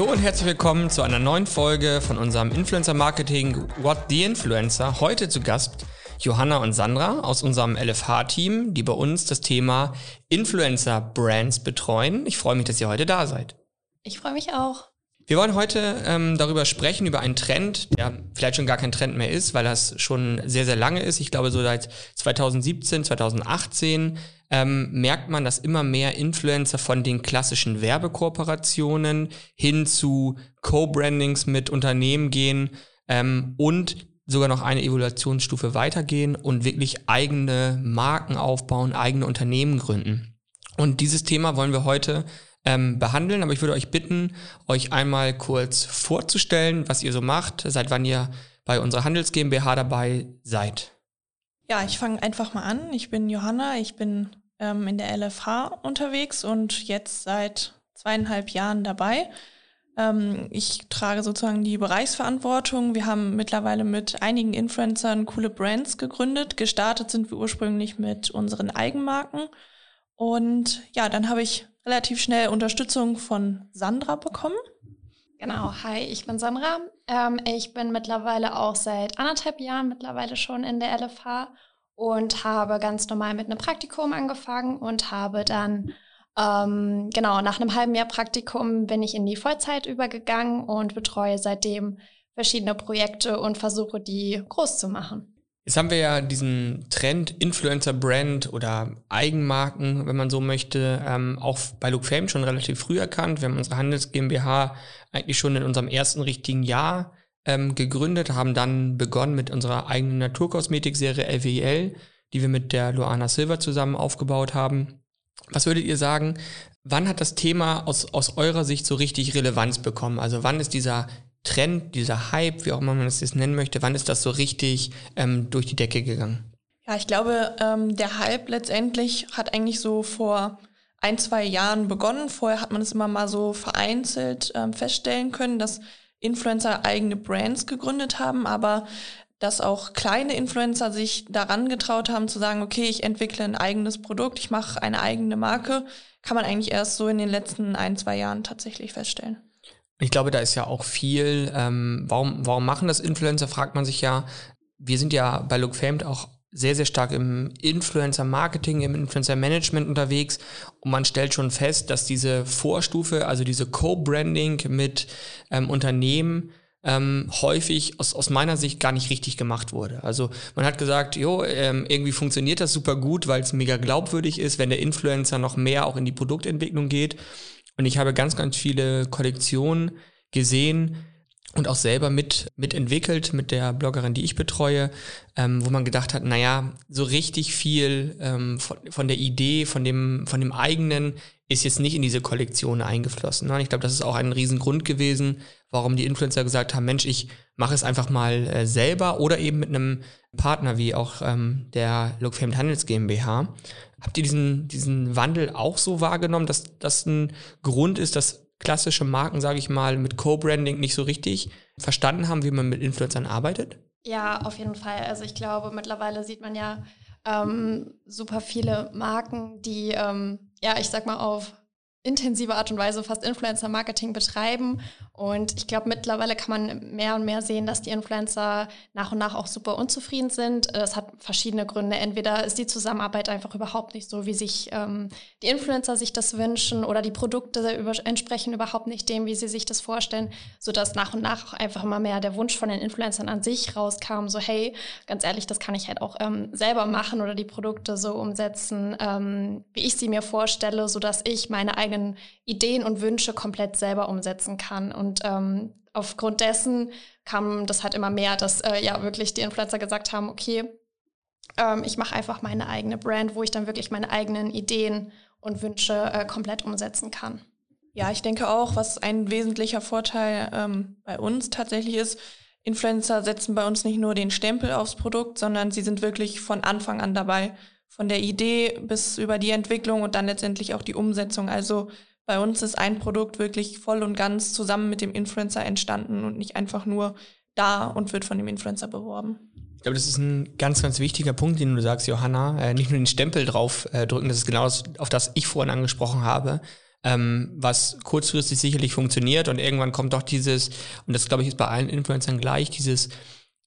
Hallo und herzlich willkommen zu einer neuen Folge von unserem Influencer Marketing What the Influencer. Heute zu Gast Johanna und Sandra aus unserem LFH-Team, die bei uns das Thema Influencer Brands betreuen. Ich freue mich, dass ihr heute da seid. Ich freue mich auch. Wir wollen heute ähm, darüber sprechen, über einen Trend, der vielleicht schon gar kein Trend mehr ist, weil das schon sehr, sehr lange ist. Ich glaube, so seit 2017, 2018 ähm, merkt man, dass immer mehr Influencer von den klassischen Werbekooperationen hin zu Co-Brandings mit Unternehmen gehen ähm, und sogar noch eine Evaluationsstufe weitergehen und wirklich eigene Marken aufbauen, eigene Unternehmen gründen. Und dieses Thema wollen wir heute ähm, behandeln. Aber ich würde euch bitten, euch einmal kurz vorzustellen, was ihr so macht, seit wann ihr bei unserer Handels GmbH dabei seid. Ja, ich fange einfach mal an. Ich bin Johanna, ich bin ähm, in der LFH unterwegs und jetzt seit zweieinhalb Jahren dabei. Ähm, ich trage sozusagen die Bereichsverantwortung. Wir haben mittlerweile mit einigen Influencern coole Brands gegründet. Gestartet sind wir ursprünglich mit unseren Eigenmarken. Und ja, dann habe ich relativ schnell Unterstützung von Sandra bekommen. Genau, hi, ich bin Sandra. Ähm, ich bin mittlerweile auch seit anderthalb Jahren mittlerweile schon in der LFH und habe ganz normal mit einem Praktikum angefangen und habe dann, ähm, genau, nach einem halben Jahr Praktikum bin ich in die Vollzeit übergegangen und betreue seitdem verschiedene Projekte und versuche die groß zu machen. Jetzt haben wir ja diesen Trend Influencer-Brand oder Eigenmarken, wenn man so möchte, ähm, auch bei Look Fame schon relativ früh erkannt. Wir haben unsere Handels GmbH eigentlich schon in unserem ersten richtigen Jahr ähm, gegründet, haben dann begonnen mit unserer eigenen Naturkosmetik-Serie LWL, die wir mit der Luana Silver zusammen aufgebaut haben. Was würdet ihr sagen, wann hat das Thema aus, aus eurer Sicht so richtig Relevanz bekommen? Also wann ist dieser Trend, dieser Hype, wie auch immer man es jetzt nennen möchte, wann ist das so richtig ähm, durch die Decke gegangen? Ja, ich glaube, ähm, der Hype letztendlich hat eigentlich so vor ein, zwei Jahren begonnen. Vorher hat man es immer mal so vereinzelt ähm, feststellen können, dass Influencer eigene Brands gegründet haben, aber dass auch kleine Influencer sich daran getraut haben zu sagen, okay, ich entwickle ein eigenes Produkt, ich mache eine eigene Marke, kann man eigentlich erst so in den letzten ein, zwei Jahren tatsächlich feststellen. Ich glaube, da ist ja auch viel, ähm, warum, warum machen das Influencer, fragt man sich ja. Wir sind ja bei Look Famed auch sehr, sehr stark im Influencer-Marketing, im Influencer-Management unterwegs und man stellt schon fest, dass diese Vorstufe, also diese Co-Branding mit ähm, Unternehmen, ähm, häufig aus, aus meiner Sicht gar nicht richtig gemacht wurde. Also man hat gesagt, jo, ähm, irgendwie funktioniert das super gut, weil es mega glaubwürdig ist, wenn der Influencer noch mehr auch in die Produktentwicklung geht. Und ich habe ganz, ganz viele Kollektionen gesehen und auch selber mit mitentwickelt mit der Bloggerin, die ich betreue, ähm, wo man gedacht hat, naja, so richtig viel ähm, von, von der Idee, von dem, von dem eigenen ist jetzt nicht in diese Kollektion eingeflossen. Ne? Ich glaube, das ist auch ein Riesengrund gewesen, warum die Influencer gesagt haben, Mensch, ich mache es einfach mal äh, selber oder eben mit einem Partner wie auch ähm, der Look Famed Handels GmbH. Habt ihr diesen, diesen Wandel auch so wahrgenommen, dass das ein Grund ist, dass klassische Marken, sage ich mal, mit Co-Branding nicht so richtig verstanden haben, wie man mit Influencern arbeitet? Ja, auf jeden Fall. Also ich glaube, mittlerweile sieht man ja ähm, super viele Marken, die, ähm, ja, ich sag mal, auf intensive Art und Weise fast Influencer-Marketing betreiben. Und ich glaube, mittlerweile kann man mehr und mehr sehen, dass die Influencer nach und nach auch super unzufrieden sind. Das hat verschiedene Gründe. Entweder ist die Zusammenarbeit einfach überhaupt nicht so, wie sich ähm, die Influencer sich das wünschen oder die Produkte über entsprechen überhaupt nicht dem, wie sie sich das vorstellen, sodass nach und nach auch einfach immer mehr der Wunsch von den Influencern an sich rauskam, so hey, ganz ehrlich, das kann ich halt auch ähm, selber machen oder die Produkte so umsetzen, ähm, wie ich sie mir vorstelle, sodass ich meine eigene eigenen Ideen und Wünsche komplett selber umsetzen kann. Und ähm, aufgrund dessen kam das halt immer mehr, dass äh, ja wirklich die Influencer gesagt haben, okay, ähm, ich mache einfach meine eigene Brand, wo ich dann wirklich meine eigenen Ideen und Wünsche äh, komplett umsetzen kann. Ja, ich denke auch, was ein wesentlicher Vorteil ähm, bei uns tatsächlich ist, Influencer setzen bei uns nicht nur den Stempel aufs Produkt, sondern sie sind wirklich von Anfang an dabei von der Idee bis über die Entwicklung und dann letztendlich auch die Umsetzung. Also bei uns ist ein Produkt wirklich voll und ganz zusammen mit dem Influencer entstanden und nicht einfach nur da und wird von dem Influencer beworben. Ich glaube, das ist ein ganz, ganz wichtiger Punkt, den du sagst, Johanna. Äh, nicht nur den Stempel drauf äh, drücken, das ist genau das, auf das ich vorhin angesprochen habe. ähm, was kurzfristig sicherlich funktioniert und irgendwann kommt doch dieses, und das glaube ich ist bei allen Influencern gleich, dieses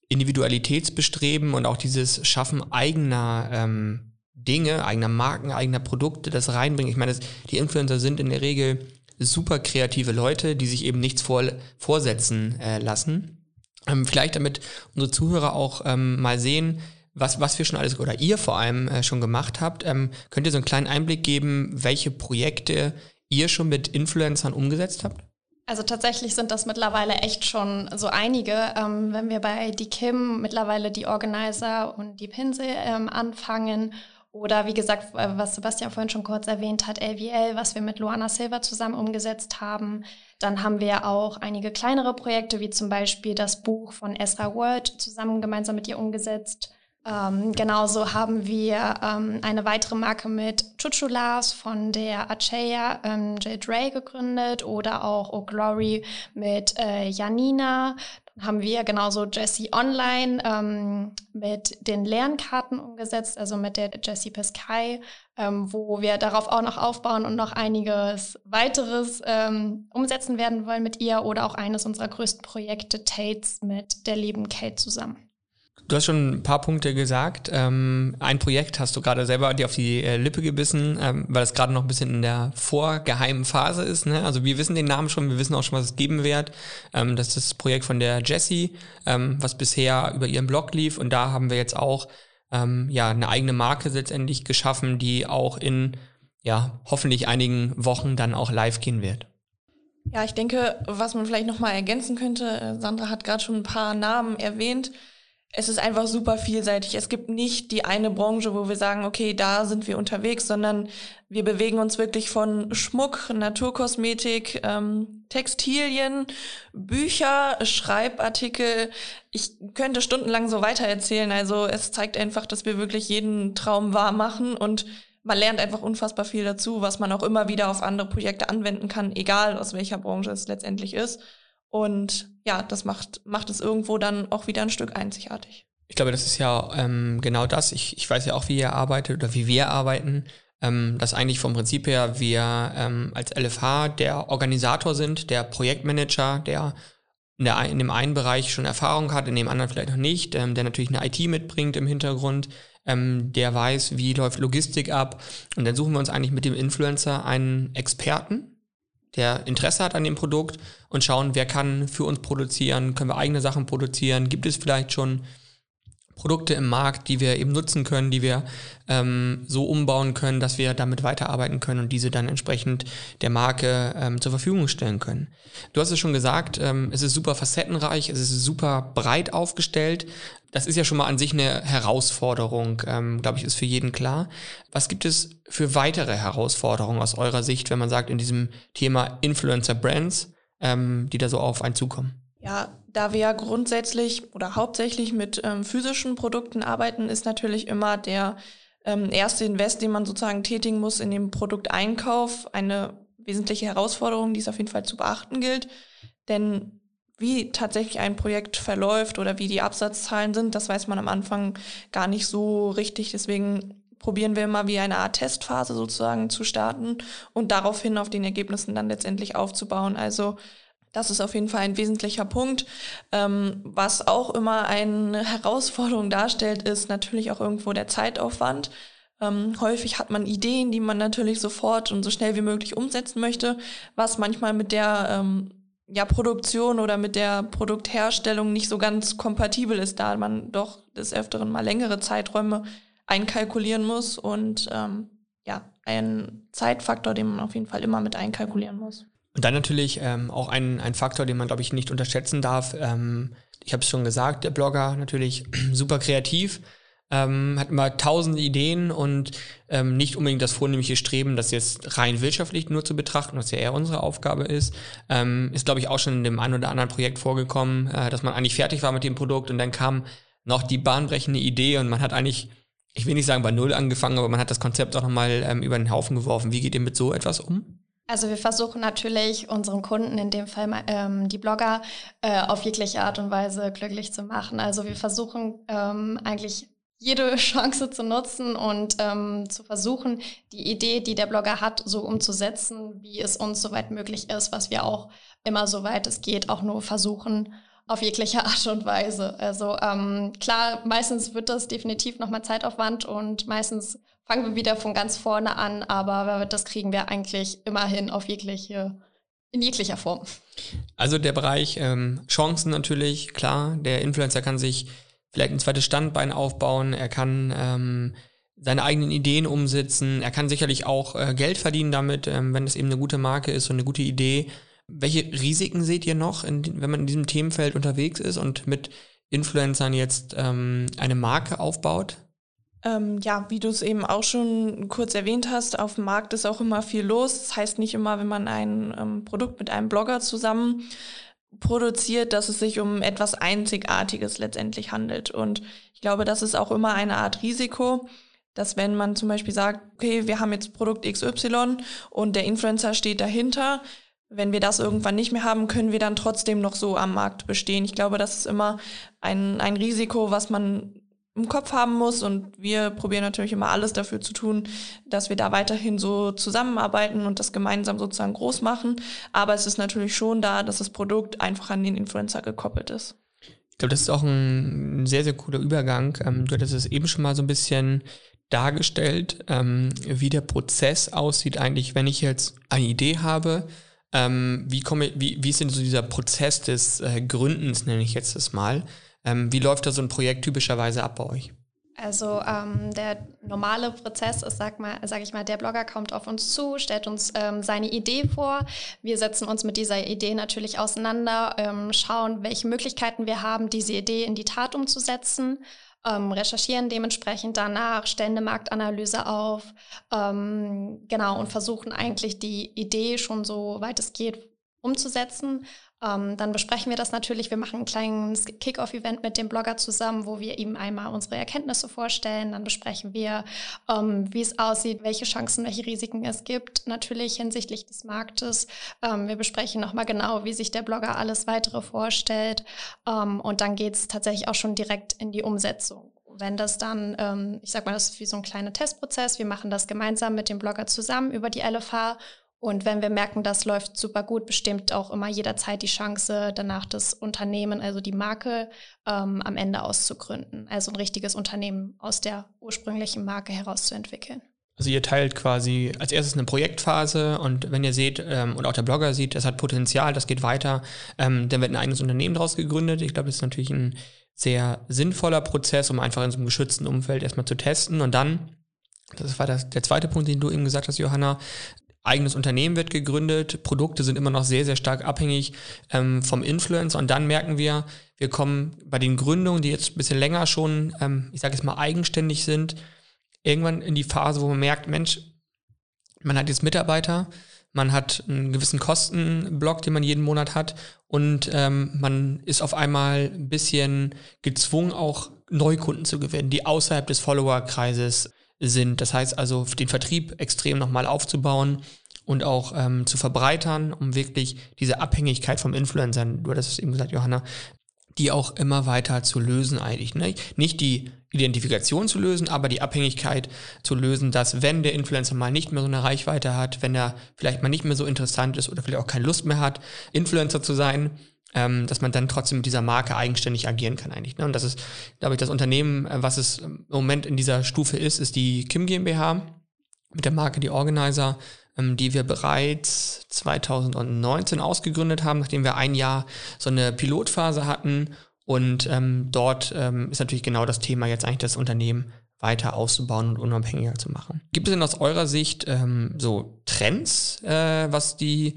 Individualitätsbestreben und auch dieses Schaffen eigener ähm, Dinge, eigener Marken, eigener Produkte, das reinbringen. Ich meine, das, die Influencer sind in der Regel super kreative Leute, die sich eben nichts vor, vorsetzen äh, lassen. Ähm, vielleicht damit unsere Zuhörer auch ähm, mal sehen, was, was wir schon alles oder ihr vor allem äh, schon gemacht habt. Ähm, könnt ihr so einen kleinen Einblick geben, welche Projekte ihr schon mit Influencern umgesetzt habt? Also tatsächlich sind das mittlerweile echt schon so einige. Ähm, wenn wir bei die Kim mittlerweile die Organizer und die Pinsel ähm, anfangen oder wie gesagt, äh, was Sebastian vorhin schon kurz erwähnt hat, LVL, was wir mit Luana Silva zusammen umgesetzt haben. Dann haben wir auch einige kleinere Projekte, wie zum Beispiel das Buch von Ezra World zusammen gemeinsam mit ihr umgesetzt. Ähm, genauso haben wir ähm, eine weitere Marke mit Chuchulas von der Achea ähm, J. Dre gegründet oder auch Oh Glory mit äh, Janina haben wir genauso Jessie Online ähm, mit den Lernkarten umgesetzt, also mit der Jessie Peskai, ähm, wo wir darauf auch noch aufbauen und noch einiges weiteres ähm, umsetzen werden wollen mit ihr oder auch eines unserer größten Projekte, Tates, mit der lieben Kate zusammen. Du hast schon ein paar Punkte gesagt. Ähm, ein Projekt hast du gerade selber dir auf die äh, Lippe gebissen, ähm, weil es gerade noch ein bisschen in der vorgeheimen Phase ist. Ne? Also wir wissen den Namen schon, wir wissen auch schon, was es geben wird. Ähm, das ist das Projekt von der Jessie, was bisher über ihren Blog lief. Und da haben wir jetzt auch ja eine eigene Marke letztendlich geschaffen, die auch in ja hoffentlich einigen Wochen dann auch live gehen wird. Ja, ich denke, was man vielleicht noch mal ergänzen könnte, äh, Sandra hat gerade schon ein paar Namen erwähnt es ist einfach super vielseitig. Es gibt nicht die eine Branche, wo wir sagen, okay, da sind wir unterwegs, sondern wir bewegen uns wirklich von Schmuck, Naturkosmetik, ähm, Textilien, Bücher, Schreibartikel. Ich könnte stundenlang so weitererzählen. Also es zeigt einfach, dass wir wirklich jeden Traum wahr machen und man lernt einfach unfassbar viel dazu, was man auch immer wieder auf andere Projekte anwenden kann, egal aus welcher Branche es letztendlich ist. Und ja, das macht, macht es irgendwo dann auch wieder ein Stück einzigartig. Ich glaube, das ist ja ähm, genau das. Ich, ich weiß ja auch, wie ihr arbeitet oder wie wir arbeiten. Ähm, dass eigentlich vom Prinzip her wir ähm, als LFH der Organisator sind, der Projektmanager, der in, der, in dem einen Bereich schon Erfahrung hat, in dem anderen vielleicht noch nicht, ähm, der natürlich eine IT mitbringt im Hintergrund, ähm, der weiß, wie läuft Logistik ab. Und dann suchen wir uns eigentlich mit dem Influencer einen Experten, der Interesse hat an dem Produkt und schauen, wer kann für uns produzieren, können wir eigene Sachen produzieren, gibt es vielleicht schon Produkte im Markt, die wir eben nutzen können, die wir ähm, so umbauen können, dass wir damit weiterarbeiten können und diese dann entsprechend der Marke ähm, zur Verfügung stellen können. Du hast es schon gesagt, ähm, es ist super facettenreich, es ist super breit aufgestellt. Das ist ja schon mal an sich eine Herausforderung, ähm, glaube ich, ist für jeden klar. Was gibt es für weitere Herausforderungen aus eurer Sicht, wenn man sagt, in diesem Thema Influencer Brands, ähm, die da so auf einen zukommen? Ja, da wir ja grundsätzlich oder hauptsächlich mit ähm, physischen Produkten arbeiten, ist natürlich immer der ähm, erste Invest, den man sozusagen tätigen muss in dem Produkteinkauf, eine wesentliche Herausforderung, die es auf jeden Fall zu beachten gilt. Denn wie tatsächlich ein Projekt verläuft oder wie die Absatzzahlen sind, das weiß man am Anfang gar nicht so richtig. Deswegen probieren wir immer wie eine Art Testphase sozusagen zu starten und daraufhin auf den Ergebnissen dann letztendlich aufzubauen. Also das ist auf jeden Fall ein wesentlicher Punkt. Ähm, was auch immer eine Herausforderung darstellt, ist natürlich auch irgendwo der Zeitaufwand. Ähm, häufig hat man Ideen, die man natürlich sofort und so schnell wie möglich umsetzen möchte, was manchmal mit der ähm, ja, Produktion oder mit der Produktherstellung nicht so ganz kompatibel ist, da man doch des Öfteren mal längere Zeiträume einkalkulieren muss und ähm, ja, ein Zeitfaktor, den man auf jeden Fall immer mit einkalkulieren muss. Und dann natürlich ähm, auch ein, ein Faktor, den man, glaube ich, nicht unterschätzen darf. Ähm, ich habe es schon gesagt, der Blogger natürlich super kreativ, ähm, hat immer tausend Ideen und ähm, nicht unbedingt das vornehmliche Streben, das jetzt rein wirtschaftlich nur zu betrachten, was ja eher unsere Aufgabe ist. Ähm, ist, glaube ich, auch schon in dem einen oder anderen Projekt vorgekommen, äh, dass man eigentlich fertig war mit dem Produkt und dann kam noch die bahnbrechende Idee und man hat eigentlich, ich will nicht sagen bei Null angefangen, aber man hat das Konzept auch nochmal ähm, über den Haufen geworfen. Wie geht ihr mit so etwas um? Also wir versuchen natürlich unseren Kunden, in dem Fall ähm, die Blogger, äh, auf jegliche Art und Weise glücklich zu machen. Also wir versuchen ähm, eigentlich jede Chance zu nutzen und ähm, zu versuchen, die Idee, die der Blogger hat, so umzusetzen, wie es uns soweit möglich ist, was wir auch immer soweit es geht, auch nur versuchen auf jegliche Art und Weise. Also ähm, klar, meistens wird das definitiv nochmal Zeitaufwand und meistens fangen wir wieder von ganz vorne an, aber das kriegen wir eigentlich immerhin auf jegliche, in jeglicher Form. Also der Bereich ähm, Chancen natürlich, klar, der Influencer kann sich vielleicht ein zweites Standbein aufbauen, er kann ähm, seine eigenen Ideen umsetzen, er kann sicherlich auch äh, Geld verdienen damit, ähm, wenn es eben eine gute Marke ist und eine gute Idee. Welche Risiken seht ihr noch, in, wenn man in diesem Themenfeld unterwegs ist und mit Influencern jetzt ähm, eine Marke aufbaut? Ähm, ja, wie du es eben auch schon kurz erwähnt hast, auf dem Markt ist auch immer viel los. Das heißt nicht immer, wenn man ein ähm, Produkt mit einem Blogger zusammen produziert, dass es sich um etwas Einzigartiges letztendlich handelt. Und ich glaube, das ist auch immer eine Art Risiko, dass wenn man zum Beispiel sagt, okay, wir haben jetzt Produkt XY und der Influencer steht dahinter, wenn wir das irgendwann nicht mehr haben, können wir dann trotzdem noch so am Markt bestehen. Ich glaube, das ist immer ein, ein Risiko, was man im Kopf haben muss. Und wir probieren natürlich immer alles dafür zu tun, dass wir da weiterhin so zusammenarbeiten und das gemeinsam sozusagen groß machen. Aber es ist natürlich schon da, dass das Produkt einfach an den Influencer gekoppelt ist. Ich glaube, das ist auch ein sehr, sehr cooler Übergang. Ähm, du hattest es eben schon mal so ein bisschen dargestellt, ähm, wie der Prozess aussieht eigentlich, wenn ich jetzt eine Idee habe. Ähm, wie, komme, wie, wie ist denn so dieser Prozess des äh, Gründens, nenne ich jetzt das mal? Ähm, wie läuft da so ein Projekt typischerweise ab bei euch? Also ähm, der normale Prozess ist, sag mal, sag ich mal, der Blogger kommt auf uns zu, stellt uns ähm, seine Idee vor. Wir setzen uns mit dieser Idee natürlich auseinander, ähm, schauen, welche Möglichkeiten wir haben, diese Idee in die Tat umzusetzen ähm, recherchieren dementsprechend danach, stellen eine Marktanalyse auf, ähm, genau, und versuchen eigentlich die Idee schon so weit es geht umzusetzen. Ähm, dann besprechen wir das natürlich. Wir machen ein kleines Kick-Off-Event mit dem Blogger zusammen, wo wir ihm einmal unsere Erkenntnisse vorstellen. Dann besprechen wir, ähm, wie es aussieht, welche Chancen, welche Risiken es gibt, natürlich hinsichtlich des Marktes. Ähm, wir besprechen nochmal genau, wie sich der Blogger alles weitere vorstellt. Ähm, und dann geht es tatsächlich auch schon direkt in die Umsetzung wenn das dann, ähm, ich sag mal, das ist wie so ein kleiner Testprozess. Wir machen das gemeinsam mit dem Blogger zusammen über die LFH und wenn wir merken, das läuft super gut, bestimmt auch immer jederzeit die Chance, danach das Unternehmen, also die Marke, ähm, am Ende auszugründen. Also ein richtiges Unternehmen aus der ursprünglichen Marke herauszuentwickeln. Also ihr teilt quasi als erstes eine Projektphase und wenn ihr seht ähm, und auch der Blogger sieht, das hat Potenzial, das geht weiter, ähm, dann wird ein eigenes Unternehmen daraus gegründet. Ich glaube, das ist natürlich ein sehr sinnvoller Prozess, um einfach in so einem geschützten Umfeld erstmal zu testen und dann das war das, der zweite Punkt, den du eben gesagt hast, Johanna eigenes Unternehmen wird gegründet, Produkte sind immer noch sehr, sehr stark abhängig ähm, vom Influencer und dann merken wir, wir kommen bei den Gründungen, die jetzt ein bisschen länger schon, ähm, ich sage jetzt mal, eigenständig sind, irgendwann in die Phase, wo man merkt, Mensch, man hat jetzt Mitarbeiter, man hat einen gewissen Kostenblock, den man jeden Monat hat und ähm, man ist auf einmal ein bisschen gezwungen, auch Neukunden zu gewinnen, die außerhalb des Followerkreises sind. Das heißt also, den Vertrieb extrem nochmal aufzubauen und auch ähm, zu verbreitern, um wirklich diese Abhängigkeit vom Influencer, du hattest es eben gesagt, Johanna, die auch immer weiter zu lösen eigentlich. Ne? Nicht die Identifikation zu lösen, aber die Abhängigkeit zu lösen, dass wenn der Influencer mal nicht mehr so eine Reichweite hat, wenn er vielleicht mal nicht mehr so interessant ist oder vielleicht auch keine Lust mehr hat, Influencer zu sein, ähm, dass man dann trotzdem mit dieser Marke eigenständig agieren kann eigentlich. Ne? Und das ist, glaube ich, das Unternehmen, äh, was es im Moment in dieser Stufe ist, ist die Kim GmbH mit der Marke Die Organizer, ähm, die wir bereits 2019 ausgegründet haben, nachdem wir ein Jahr so eine Pilotphase hatten. Und ähm, dort ähm, ist natürlich genau das Thema jetzt eigentlich das Unternehmen weiter auszubauen und unabhängiger zu machen. Gibt es denn aus eurer Sicht ähm, so Trends, äh, was die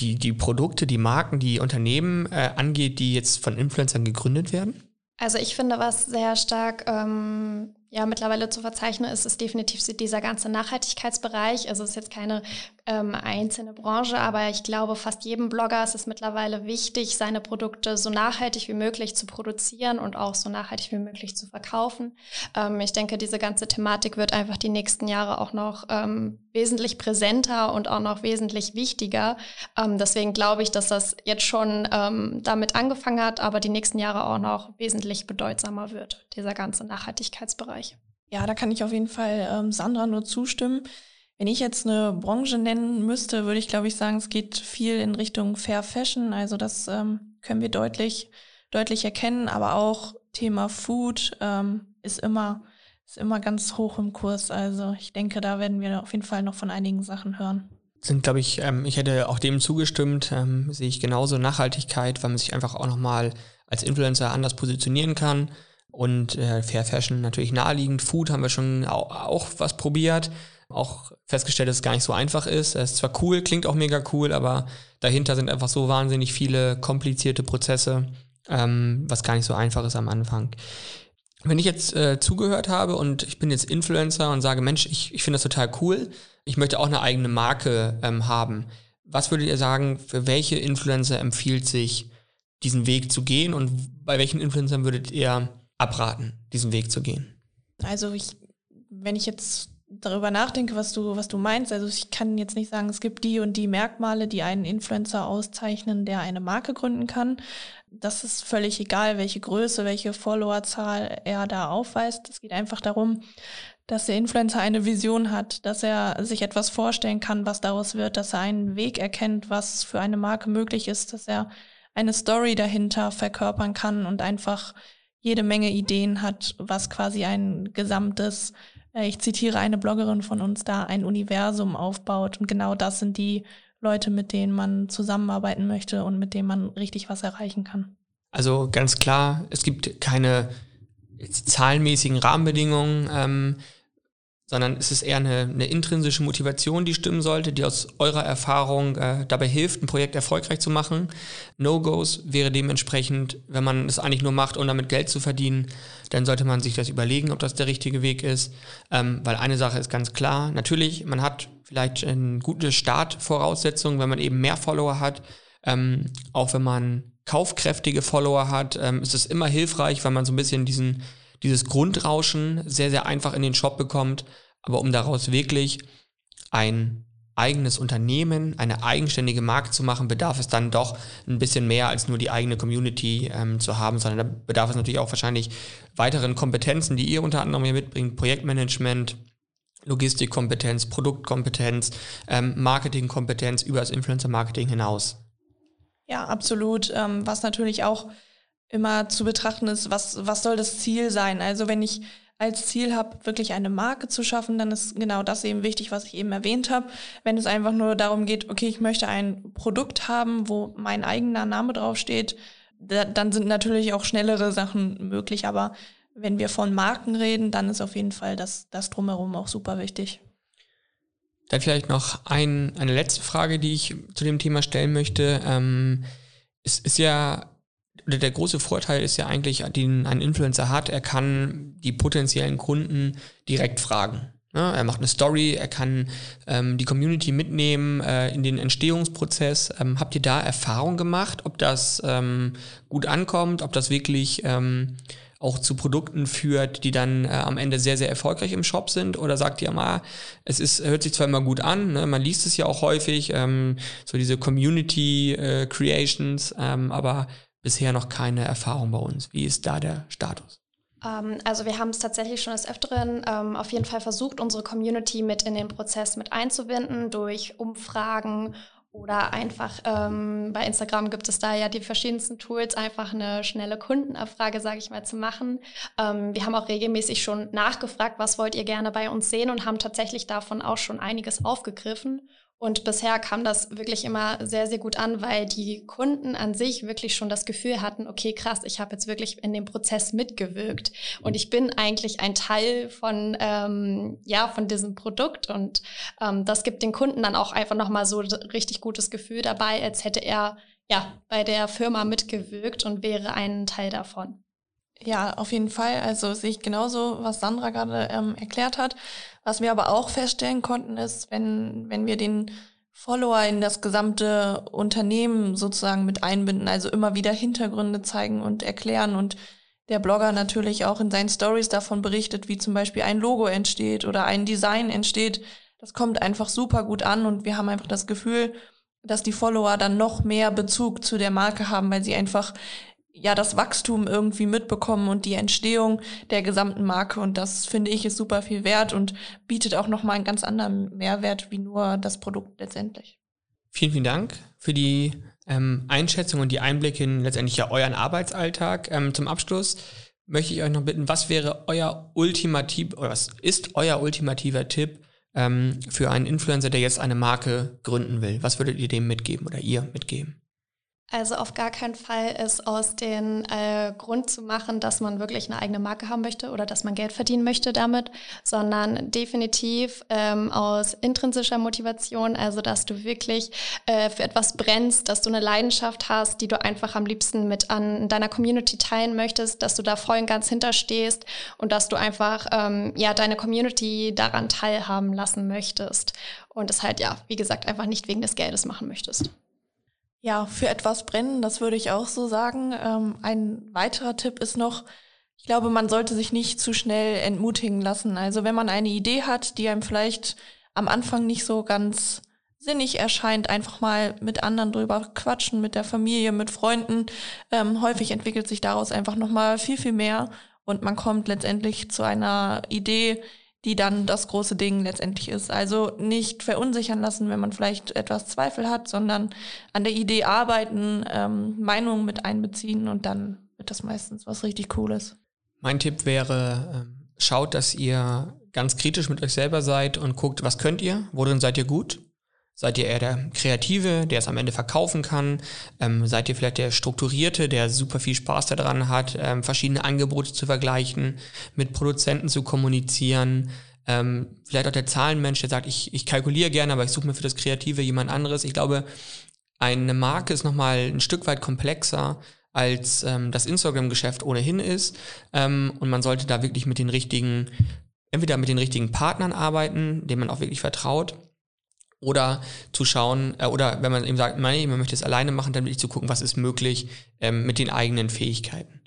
die, die Produkte, die Marken, die Unternehmen äh, angeht, die jetzt von Influencern gegründet werden? Also ich finde, was sehr stark ähm, ja mittlerweile zu verzeichnen ist, ist definitiv dieser ganze Nachhaltigkeitsbereich. Also es ist jetzt keine ähm, einzelne Branche, aber ich glaube, fast jedem Blogger ist es mittlerweile wichtig, seine Produkte so nachhaltig wie möglich zu produzieren und auch so nachhaltig wie möglich zu verkaufen. Ähm, ich denke, diese ganze Thematik wird einfach die nächsten Jahre auch noch ähm, wesentlich präsenter und auch noch wesentlich wichtiger. Ähm, deswegen glaube ich, dass das jetzt schon ähm, damit angefangen hat, aber die nächsten Jahre auch noch wesentlich bedeutsamer wird, dieser ganze Nachhaltigkeitsbereich. Ja, da kann ich auf jeden Fall ähm, Sandra nur zustimmen. Wenn ich jetzt eine Branche nennen müsste, würde ich glaube ich sagen, es geht viel in Richtung Fair Fashion. Also das ähm, können wir deutlich, deutlich erkennen. Aber auch Thema Food ähm, ist immer, ist immer ganz hoch im Kurs. Also ich denke, da werden wir auf jeden Fall noch von einigen Sachen hören. Sind, glaube ich, ähm, ich hätte auch dem zugestimmt, ähm, sehe ich genauso Nachhaltigkeit, weil man sich einfach auch nochmal als Influencer anders positionieren kann. Und äh, Fair Fashion natürlich naheliegend. Food haben wir schon auch, auch was probiert auch festgestellt, dass es gar nicht so einfach ist. Es ist zwar cool, klingt auch mega cool, aber dahinter sind einfach so wahnsinnig viele komplizierte Prozesse, ähm, was gar nicht so einfach ist am Anfang. Wenn ich jetzt äh, zugehört habe und ich bin jetzt Influencer und sage, Mensch, ich, ich finde das total cool, ich möchte auch eine eigene Marke ähm, haben. Was würdet ihr sagen, für welche Influencer empfiehlt sich, diesen Weg zu gehen und bei welchen Influencern würdet ihr abraten, diesen Weg zu gehen? Also ich, wenn ich jetzt darüber nachdenke, was du, was du meinst. Also ich kann jetzt nicht sagen, es gibt die und die Merkmale, die einen Influencer auszeichnen, der eine Marke gründen kann. Das ist völlig egal, welche Größe, welche Followerzahl er da aufweist. Es geht einfach darum, dass der Influencer eine Vision hat, dass er sich etwas vorstellen kann, was daraus wird, dass er einen Weg erkennt, was für eine Marke möglich ist, dass er eine Story dahinter verkörpern kann und einfach jede Menge Ideen hat, was quasi ein gesamtes ich zitiere eine Bloggerin von uns da, ein Universum aufbaut. Und genau das sind die Leute, mit denen man zusammenarbeiten möchte und mit denen man richtig was erreichen kann. Also ganz klar, es gibt keine zahlenmäßigen Rahmenbedingungen. Ähm, sondern es ist eher eine, eine, intrinsische Motivation, die stimmen sollte, die aus eurer Erfahrung äh, dabei hilft, ein Projekt erfolgreich zu machen. No-Gos wäre dementsprechend, wenn man es eigentlich nur macht, um damit Geld zu verdienen, dann sollte man sich das überlegen, ob das der richtige Weg ist. Ähm, weil eine Sache ist ganz klar, natürlich, man hat vielleicht eine gute Startvoraussetzung, wenn man eben mehr Follower hat. Ähm, auch wenn man kaufkräftige Follower hat, ähm, ist es immer hilfreich, weil man so ein bisschen diesen dieses Grundrauschen sehr, sehr einfach in den Shop bekommt. Aber um daraus wirklich ein eigenes Unternehmen, eine eigenständige Marke zu machen, bedarf es dann doch ein bisschen mehr als nur die eigene Community ähm, zu haben, sondern da bedarf es natürlich auch wahrscheinlich weiteren Kompetenzen, die ihr unter anderem hier mitbringt, Projektmanagement, Logistikkompetenz, Produktkompetenz, ähm, Marketingkompetenz über das Influencer-Marketing hinaus. Ja, absolut. Ähm, was natürlich auch immer zu betrachten ist, was, was soll das Ziel sein? Also wenn ich als Ziel habe, wirklich eine Marke zu schaffen, dann ist genau das eben wichtig, was ich eben erwähnt habe. Wenn es einfach nur darum geht, okay, ich möchte ein Produkt haben, wo mein eigener Name draufsteht, da, dann sind natürlich auch schnellere Sachen möglich. Aber wenn wir von Marken reden, dann ist auf jeden Fall das, das drumherum auch super wichtig. Dann vielleicht noch ein, eine letzte Frage, die ich zu dem Thema stellen möchte. Ähm, es ist ja der große Vorteil ist ja eigentlich, den ein Influencer hat, er kann die potenziellen Kunden direkt fragen. Ja, er macht eine Story, er kann ähm, die Community mitnehmen äh, in den Entstehungsprozess. Ähm, habt ihr da Erfahrung gemacht, ob das ähm, gut ankommt, ob das wirklich ähm, auch zu Produkten führt, die dann äh, am Ende sehr, sehr erfolgreich im Shop sind? Oder sagt ihr mal, es ist, hört sich zwar immer gut an, ne? man liest es ja auch häufig, ähm, so diese Community äh, Creations, ähm, aber bisher noch keine Erfahrung bei uns. Wie ist da der Status? Ähm, also wir haben es tatsächlich schon des Öfteren ähm, auf jeden Fall versucht, unsere Community mit in den Prozess mit einzubinden durch Umfragen oder einfach ähm, bei Instagram gibt es da ja die verschiedensten Tools, einfach eine schnelle Kundenabfrage, sage ich mal, zu machen. Ähm, wir haben auch regelmäßig schon nachgefragt, was wollt ihr gerne bei uns sehen und haben tatsächlich davon auch schon einiges aufgegriffen und bisher kam das wirklich immer sehr, sehr gut an, weil die Kunden an sich wirklich schon das Gefühl hatten, okay, krass, ich habe jetzt wirklich in dem Prozess mitgewirkt. Und ich bin eigentlich ein Teil von, ähm, ja, von diesem Produkt. Und ähm, das gibt den Kunden dann auch einfach nochmal so richtig gutes Gefühl dabei, als hätte er ja bei der Firma mitgewirkt und wäre ein Teil davon. Ja, auf jeden Fall. Also sehe ich genauso, was Sandra gerade ähm, erklärt hat. Was wir aber auch feststellen konnten, ist, wenn, wenn wir den Follower in das gesamte Unternehmen sozusagen mit einbinden, also immer wieder Hintergründe zeigen und erklären und der Blogger natürlich auch in seinen Stories davon berichtet, wie zum Beispiel ein Logo entsteht oder ein Design entsteht. Das kommt einfach super gut an und wir haben einfach das Gefühl, dass die Follower dann noch mehr Bezug zu der Marke haben, weil sie einfach ja das Wachstum irgendwie mitbekommen und die Entstehung der gesamten Marke und das finde ich ist super viel wert und bietet auch noch mal einen ganz anderen Mehrwert wie nur das Produkt letztendlich. Vielen, vielen Dank für die ähm, Einschätzung und die Einblicke in letztendlich ja euren Arbeitsalltag. Ähm, zum Abschluss möchte ich euch noch bitten, was wäre euer ultimativ oder was ist euer ultimativer Tipp ähm, für einen Influencer, der jetzt eine Marke gründen will? Was würdet ihr dem mitgeben oder ihr mitgeben? Also auf gar keinen Fall es aus dem äh, Grund zu machen, dass man wirklich eine eigene Marke haben möchte oder dass man Geld verdienen möchte damit, sondern definitiv ähm, aus intrinsischer Motivation, also dass du wirklich äh, für etwas brennst, dass du eine Leidenschaft hast, die du einfach am liebsten mit an deiner Community teilen möchtest, dass du da voll und ganz hinterstehst und dass du einfach ähm, ja deine Community daran teilhaben lassen möchtest und es halt ja, wie gesagt, einfach nicht wegen des Geldes machen möchtest. Ja, für etwas brennen, das würde ich auch so sagen. Ähm, ein weiterer Tipp ist noch, ich glaube, man sollte sich nicht zu schnell entmutigen lassen. Also wenn man eine Idee hat, die einem vielleicht am Anfang nicht so ganz sinnig erscheint, einfach mal mit anderen drüber quatschen, mit der Familie, mit Freunden. Ähm, häufig entwickelt sich daraus einfach nochmal viel, viel mehr und man kommt letztendlich zu einer Idee, die dann das große Ding letztendlich ist. Also nicht verunsichern lassen, wenn man vielleicht etwas Zweifel hat, sondern an der Idee arbeiten, ähm, Meinungen mit einbeziehen und dann wird das meistens was richtig Cooles. Mein Tipp wäre, ähm, schaut, dass ihr ganz kritisch mit euch selber seid und guckt, was könnt ihr, worin seid ihr gut Seid ihr eher der Kreative, der es am Ende verkaufen kann? Ähm, seid ihr vielleicht der Strukturierte, der super viel Spaß daran hat, ähm, verschiedene Angebote zu vergleichen, mit Produzenten zu kommunizieren? Ähm, vielleicht auch der Zahlenmensch, der sagt, ich, ich kalkuliere gerne, aber ich suche mir für das Kreative jemand anderes. Ich glaube, eine Marke ist nochmal ein Stück weit komplexer als ähm, das Instagram-Geschäft ohnehin ist. Ähm, und man sollte da wirklich mit den richtigen, entweder mit den richtigen Partnern arbeiten, denen man auch wirklich vertraut oder zu schauen, äh, oder wenn man eben sagt, nein, man möchte es alleine machen, dann wirklich zu gucken, was ist möglich ähm, mit den eigenen Fähigkeiten.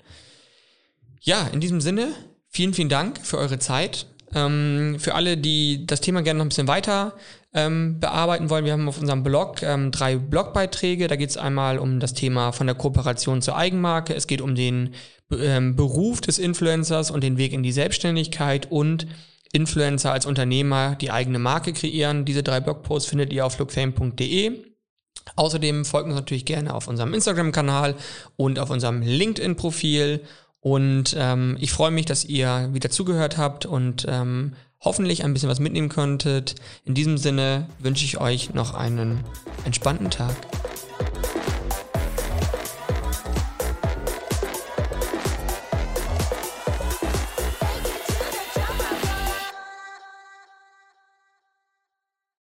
Ja, in diesem Sinne, vielen, vielen Dank für eure Zeit. Ähm, für alle, die das Thema gerne noch ein bisschen weiter ähm, bearbeiten wollen, wir haben auf unserem Blog ähm, drei Blogbeiträge. Da geht es einmal um das Thema von der Kooperation zur Eigenmarke. Es geht um den ähm, Beruf des Influencers und den Weg in die Selbstständigkeit und Influencer als Unternehmer die eigene Marke kreieren. Diese drei Blogposts findet ihr auf lookfame.de. Außerdem folgt uns natürlich gerne auf unserem Instagram-Kanal und auf unserem LinkedIn-Profil. Und ähm, ich freue mich, dass ihr wieder zugehört habt und ähm, hoffentlich ein bisschen was mitnehmen könntet. In diesem Sinne wünsche ich euch noch einen entspannten Tag.